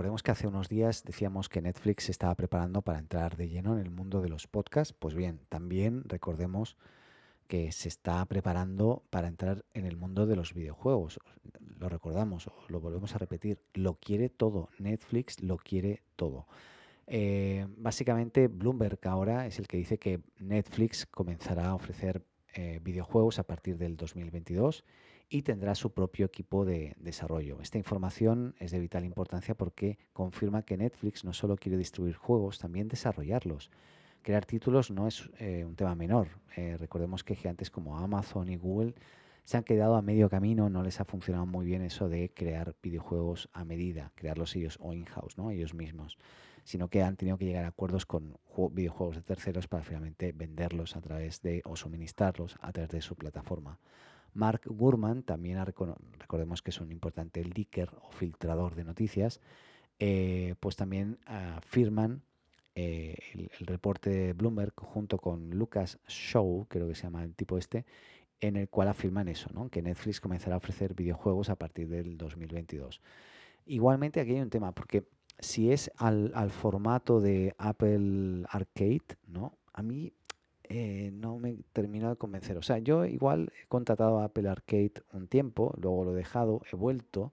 Recordemos que hace unos días decíamos que Netflix se estaba preparando para entrar de lleno en el mundo de los podcasts. Pues bien, también recordemos que se está preparando para entrar en el mundo de los videojuegos. Lo recordamos, lo volvemos a repetir, lo quiere todo. Netflix lo quiere todo. Eh, básicamente, Bloomberg ahora es el que dice que Netflix comenzará a ofrecer eh, videojuegos a partir del 2022 y tendrá su propio equipo de desarrollo. Esta información es de vital importancia porque confirma que Netflix no solo quiere distribuir juegos, también desarrollarlos. Crear títulos no es eh, un tema menor. recordemos que gigantes como Amazon y Google se han quedado a medio camino, no les ha funcionado muy bien eso de crear videojuegos a medida, crearlos ellos o in-house, ¿no? ellos mismos sino que han tenido que llegar a acuerdos con videojuegos de terceros para finalmente venderlos a través de o suministrarlos a través de su plataforma. Mark Gurman, también recordemos que es un importante leaker o filtrador de noticias, eh, pues también afirman eh, el, el, reporte de Bloomberg junto con Lucas Shaw, creo que se llama el tipo este, en el cual afirman eso, ¿no? que Netflix comenzará a ofrecer videojuegos a partir del 2022. Igualmente aquí hay un tema, porque si es al, formato de Apple Arcade, ¿no? A mí eh, no me termina de convencer. O sea, yo igual he contratado a Apple Arcade un tiempo, luego lo he dejado, he vuelto,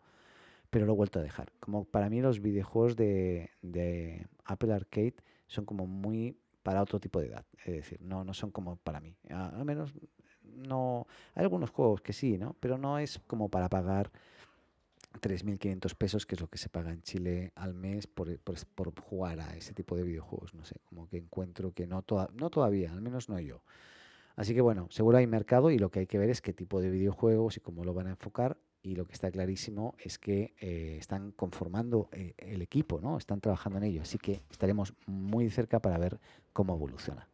pero lo he vuelto a dejar. Como para mí los videojuegos de, Apple Arcade son como muy para otro tipo de edad. Es decir, no, no son como para mí. Al menos no. Hay algunos juegos que sí, ¿no? Pero no es como para pagar 3.500 pesos, que es lo que se paga en Chile al mes por, por, jugar a ese tipo de videojuegos. No sé, como que encuentro que no, no todavía, al menos no yo. Así que bueno, seguro hay mercado y lo que hay que ver es qué tipo de videojuegos y cómo lo van a enfocar. Y lo que está clarísimo es que eh, están conformando eh, el equipo, ¿no? Están trabajando en ello. Así que estaremos muy cerca para ver cómo evoluciona.